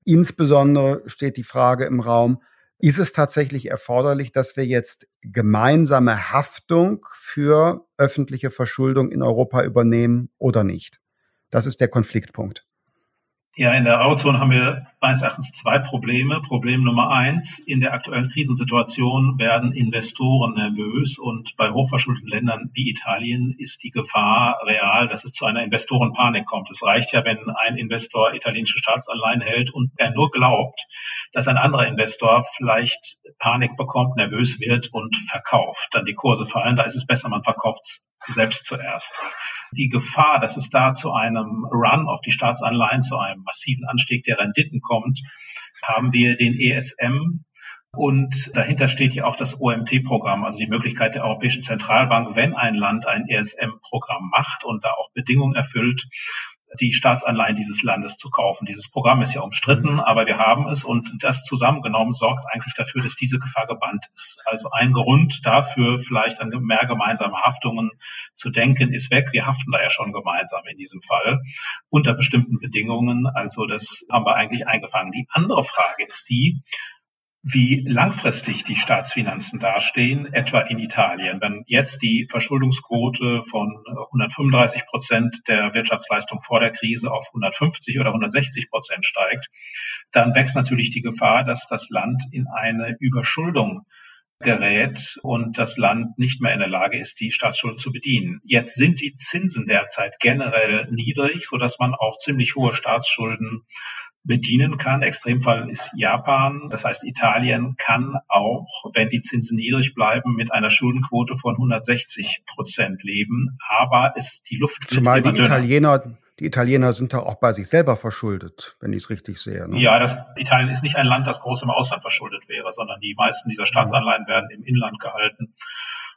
Insbesondere steht die Frage im Raum, ist es tatsächlich erforderlich, dass wir jetzt gemeinsame Haftung für öffentliche Verschuldung in Europa übernehmen oder nicht? Das ist der Konfliktpunkt. Ja, in der Eurozone haben wir meines Erachtens zwei Probleme. Problem Nummer eins, in der aktuellen Krisensituation werden Investoren nervös und bei hochverschuldeten Ländern wie Italien ist die Gefahr real, dass es zu einer Investorenpanik kommt. Es reicht ja, wenn ein Investor italienische Staatsanleihen hält und er nur glaubt, dass ein anderer Investor vielleicht Panik bekommt, nervös wird und verkauft. Dann die Kurse fallen, da ist es besser, man verkauft es selbst zuerst. Die Gefahr, dass es da zu einem Run auf die Staatsanleihen, zu einem massiven Anstieg der Renditen kommt, haben wir den ESM, und dahinter steht ja auch das OMT-Programm, also die Möglichkeit der Europäischen Zentralbank, wenn ein Land ein ESM-Programm macht und da auch Bedingungen erfüllt, die Staatsanleihen dieses Landes zu kaufen. Dieses Programm ist ja umstritten, aber wir haben es und das zusammengenommen sorgt eigentlich dafür, dass diese Gefahr gebannt ist. Also ein Grund dafür, vielleicht an mehr gemeinsame Haftungen zu denken, ist weg. Wir haften da ja schon gemeinsam in diesem Fall unter bestimmten Bedingungen. Also das haben wir eigentlich eingefangen. Die andere Frage ist die, wie langfristig die Staatsfinanzen dastehen, etwa in Italien. Wenn jetzt die Verschuldungsquote von 135 Prozent der Wirtschaftsleistung vor der Krise auf 150 oder 160 Prozent steigt, dann wächst natürlich die Gefahr, dass das Land in eine Überschuldung gerät und das Land nicht mehr in der Lage ist, die Staatsschuld zu bedienen. Jetzt sind die Zinsen derzeit generell niedrig, so dass man auch ziemlich hohe Staatsschulden bedienen kann. Extremfall ist Japan. Das heißt, Italien kann auch, wenn die Zinsen niedrig bleiben, mit einer Schuldenquote von 160 Prozent leben. Aber ist die Luft Zumal die Italiener, die Italiener sind da auch bei sich selber verschuldet, wenn ich es richtig sehe. Ne? Ja, das, Italien ist nicht ein Land, das groß im Ausland verschuldet wäre, sondern die meisten dieser Staatsanleihen werden im Inland gehalten.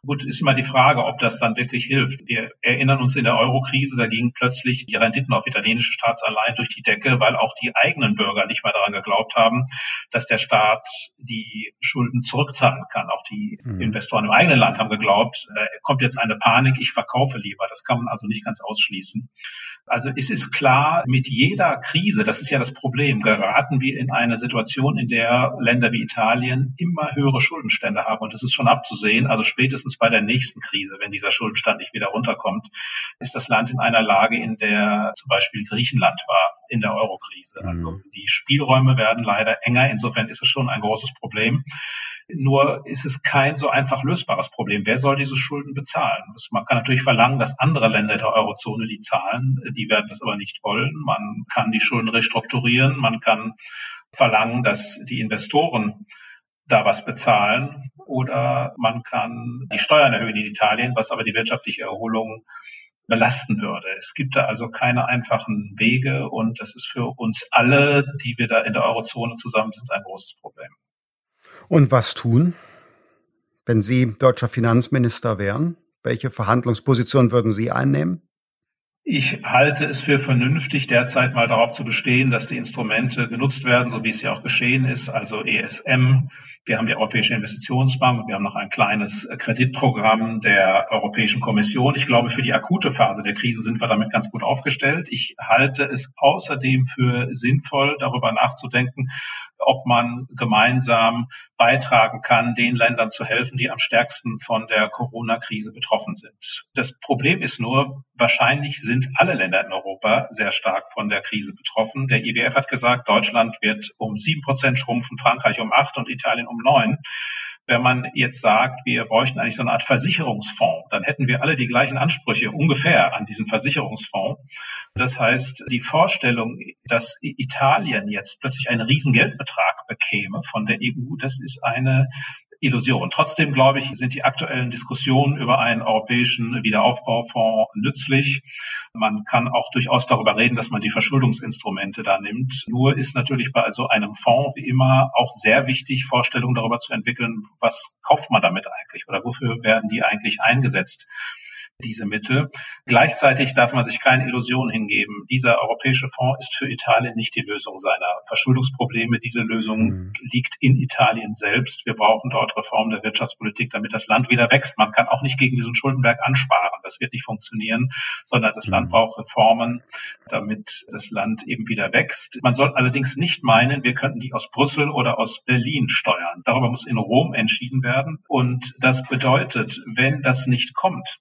Gut, ist immer die Frage, ob das dann wirklich hilft. Wir erinnern uns in der Euro-Krise, da gingen plötzlich die Renditen auf italienische Staatsanleihen durch die Decke, weil auch die eigenen Bürger nicht mehr daran geglaubt haben, dass der Staat die Schulden zurückzahlen kann. Auch die mhm. Investoren im eigenen Land haben geglaubt, da kommt jetzt eine Panik, ich verkaufe lieber. Das kann man also nicht ganz ausschließen. Also es ist klar, mit jeder Krise, das ist ja das Problem, geraten wir in eine Situation, in der Länder wie Italien immer höhere Schuldenstände haben. Und das ist schon abzusehen. Also spätestens bei der nächsten Krise, wenn dieser Schuldenstand nicht wieder runterkommt, ist das Land in einer Lage, in der zum Beispiel Griechenland war in der Eurokrise. Mhm. Also die Spielräume werden leider enger. Insofern ist es schon ein großes Problem. Nur ist es kein so einfach lösbares Problem. Wer soll diese Schulden bezahlen? Man kann natürlich verlangen, dass andere Länder der Eurozone die zahlen. Die werden das aber nicht wollen. Man kann die Schulden restrukturieren. Man kann verlangen, dass die Investoren da was bezahlen oder man kann die Steuern erhöhen in Italien, was aber die wirtschaftliche Erholung belasten würde. Es gibt da also keine einfachen Wege und das ist für uns alle, die wir da in der Eurozone zusammen sind, ein großes Problem. Und was tun, wenn Sie deutscher Finanzminister wären? Welche Verhandlungsposition würden Sie einnehmen? Ich halte es für vernünftig, derzeit mal darauf zu bestehen, dass die Instrumente genutzt werden, so wie es ja auch geschehen ist, also ESM. Wir haben die Europäische Investitionsbank und wir haben noch ein kleines Kreditprogramm der Europäischen Kommission. Ich glaube, für die akute Phase der Krise sind wir damit ganz gut aufgestellt. Ich halte es außerdem für sinnvoll, darüber nachzudenken, ob man gemeinsam beitragen kann, den Ländern zu helfen, die am stärksten von der Corona-Krise betroffen sind. Das Problem ist nur, wahrscheinlich sind alle Länder in Europa sehr stark von der Krise betroffen. Der IWF hat gesagt, Deutschland wird um sieben Prozent schrumpfen, Frankreich um acht und Italien um neun wenn man jetzt sagt, wir bräuchten eigentlich so eine Art Versicherungsfonds, dann hätten wir alle die gleichen Ansprüche ungefähr an diesen Versicherungsfonds. Das heißt, die Vorstellung, dass Italien jetzt plötzlich einen riesen Geldbetrag bekäme von der EU, das ist eine Illusion. Trotzdem, glaube ich, sind die aktuellen Diskussionen über einen europäischen Wiederaufbaufonds nützlich. Man kann auch durchaus darüber reden, dass man die Verschuldungsinstrumente da nimmt. Nur ist natürlich bei so einem Fonds wie immer auch sehr wichtig, Vorstellungen darüber zu entwickeln, was kauft man damit eigentlich oder wofür werden die eigentlich eingesetzt diese Mittel. Gleichzeitig darf man sich keine Illusion hingeben. Dieser europäische Fonds ist für Italien nicht die Lösung seiner Verschuldungsprobleme. Diese Lösung mhm. liegt in Italien selbst. Wir brauchen dort Reform der Wirtschaftspolitik, damit das Land wieder wächst. Man kann auch nicht gegen diesen Schuldenberg ansparen. Das wird nicht funktionieren, sondern das mhm. Land braucht Reformen, damit das Land eben wieder wächst. Man soll allerdings nicht meinen, wir könnten die aus Brüssel oder aus Berlin steuern. Darüber muss in Rom entschieden werden. Und das bedeutet, wenn das nicht kommt,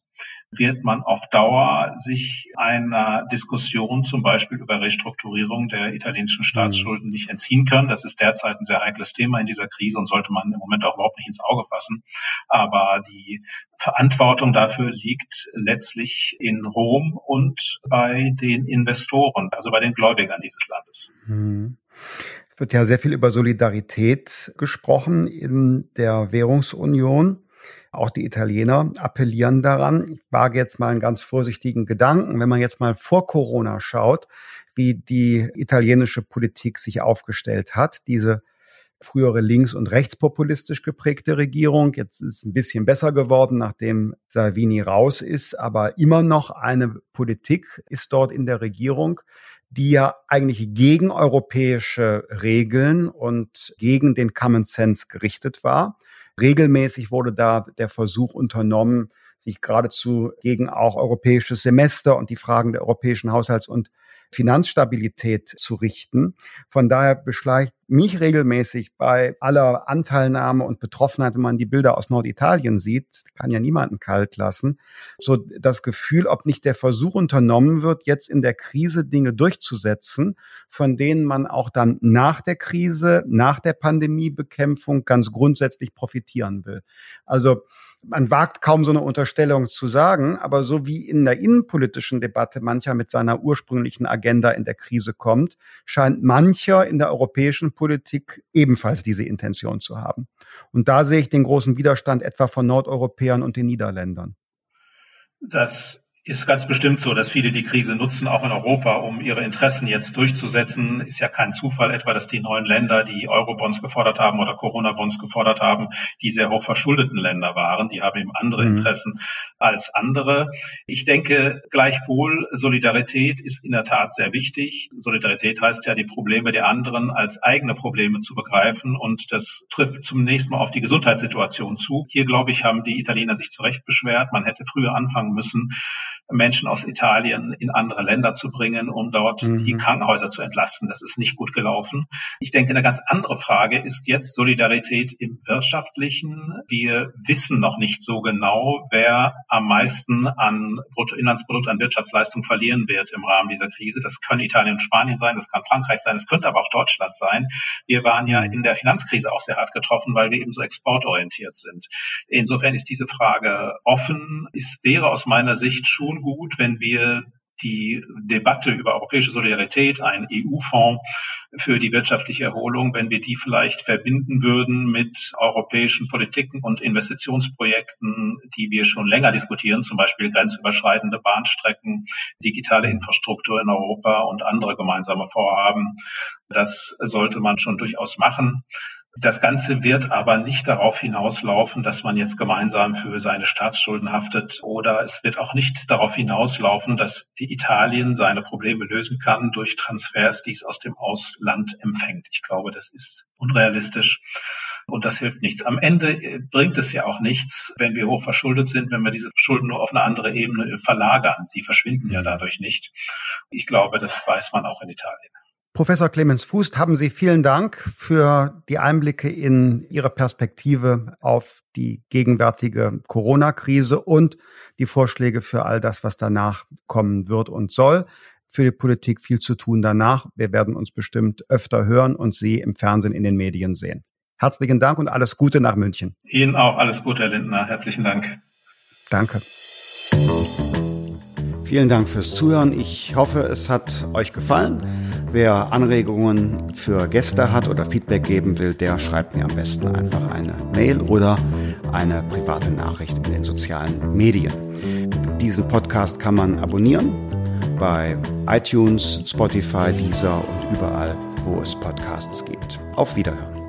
wird man auf Dauer sich einer Diskussion zum Beispiel über Restrukturierung der italienischen Staatsschulden nicht entziehen können. Das ist derzeit ein sehr heikles Thema in dieser Krise und sollte man im Moment auch überhaupt nicht ins Auge fassen. Aber die Verantwortung dafür liegt letztlich in Rom und bei den Investoren, also bei den Gläubigern dieses Landes. Mhm. Es wird ja sehr viel über Solidarität gesprochen in der Währungsunion. Auch die Italiener appellieren daran. Ich wage jetzt mal einen ganz vorsichtigen Gedanken. Wenn man jetzt mal vor Corona schaut, wie die italienische Politik sich aufgestellt hat, diese frühere links- und rechtspopulistisch geprägte Regierung. Jetzt ist es ein bisschen besser geworden, nachdem Salvini raus ist, aber immer noch eine Politik ist dort in der Regierung, die ja eigentlich gegen europäische Regeln und gegen den Common Sense gerichtet war. Regelmäßig wurde da der Versuch unternommen, sich geradezu gegen auch europäisches Semester und die Fragen der europäischen Haushalts- und Finanzstabilität zu richten. Von daher beschleicht mich regelmäßig bei aller Anteilnahme und Betroffenheit, wenn man die Bilder aus Norditalien sieht, kann ja niemanden kalt lassen, so das Gefühl, ob nicht der Versuch unternommen wird, jetzt in der Krise Dinge durchzusetzen, von denen man auch dann nach der Krise, nach der Pandemiebekämpfung ganz grundsätzlich profitieren will. Also man wagt kaum so eine Unterstellung zu sagen, aber so wie in der innenpolitischen Debatte mancher mit seiner ursprünglichen Agenda in der Krise kommt, scheint mancher in der europäischen Politik ebenfalls diese Intention zu haben. Und da sehe ich den großen Widerstand etwa von Nordeuropäern und den Niederländern. Das ist ganz bestimmt so, dass viele die Krise nutzen, auch in Europa, um ihre Interessen jetzt durchzusetzen. Ist ja kein Zufall etwa, dass die neuen Länder, die Euro-Bonds gefordert haben oder Corona-Bonds gefordert haben, die sehr hoch verschuldeten Länder waren. Die haben eben andere mhm. Interessen als andere. Ich denke gleichwohl, Solidarität ist in der Tat sehr wichtig. Solidarität heißt ja, die Probleme der anderen als eigene Probleme zu begreifen. Und das trifft zunächst mal auf die Gesundheitssituation zu. Hier, glaube ich, haben die Italiener sich zu Recht beschwert. Man hätte früher anfangen müssen, Menschen aus Italien in andere Länder zu bringen, um dort mhm. die Krankenhäuser zu entlasten. Das ist nicht gut gelaufen. Ich denke, eine ganz andere Frage ist jetzt Solidarität im Wirtschaftlichen. Wir wissen noch nicht so genau, wer am meisten an Bruttoinlandsprodukt, an Wirtschaftsleistung verlieren wird im Rahmen dieser Krise. Das können Italien und Spanien sein, das kann Frankreich sein, das könnte aber auch Deutschland sein. Wir waren ja mhm. in der Finanzkrise auch sehr hart getroffen, weil wir eben so exportorientiert sind. Insofern ist diese Frage offen. Es wäre aus meiner Sicht schon gut, wenn wir die Debatte über europäische Solidarität, einen EU-Fonds für die wirtschaftliche Erholung, wenn wir die vielleicht verbinden würden mit europäischen Politiken und Investitionsprojekten, die wir schon länger diskutieren, zum Beispiel grenzüberschreitende Bahnstrecken, digitale Infrastruktur in Europa und andere gemeinsame Vorhaben. Das sollte man schon durchaus machen. Das Ganze wird aber nicht darauf hinauslaufen, dass man jetzt gemeinsam für seine Staatsschulden haftet oder es wird auch nicht darauf hinauslaufen, dass Italien seine Probleme lösen kann durch Transfers, die es aus dem Ausland empfängt. Ich glaube, das ist unrealistisch. Und das hilft nichts. Am Ende bringt es ja auch nichts, wenn wir hoch verschuldet sind, wenn wir diese Schulden nur auf eine andere Ebene verlagern. Sie verschwinden ja dadurch nicht. Ich glaube, das weiß man auch in Italien. Professor Clemens Fußt, haben Sie vielen Dank für die Einblicke in Ihre Perspektive auf die gegenwärtige Corona-Krise und die Vorschläge für all das, was danach kommen wird und soll. Für die Politik viel zu tun danach. Wir werden uns bestimmt öfter hören und Sie im Fernsehen, in den Medien sehen. Herzlichen Dank und alles Gute nach München. Ihnen auch alles Gute, Herr Lindner. Herzlichen Dank. Danke. Vielen Dank fürs Zuhören. Ich hoffe, es hat euch gefallen. Wer Anregungen für Gäste hat oder Feedback geben will, der schreibt mir am besten einfach eine Mail oder eine private Nachricht in den sozialen Medien. Diesen Podcast kann man abonnieren bei iTunes, Spotify, Deezer und überall, wo es Podcasts gibt. Auf Wiederhören.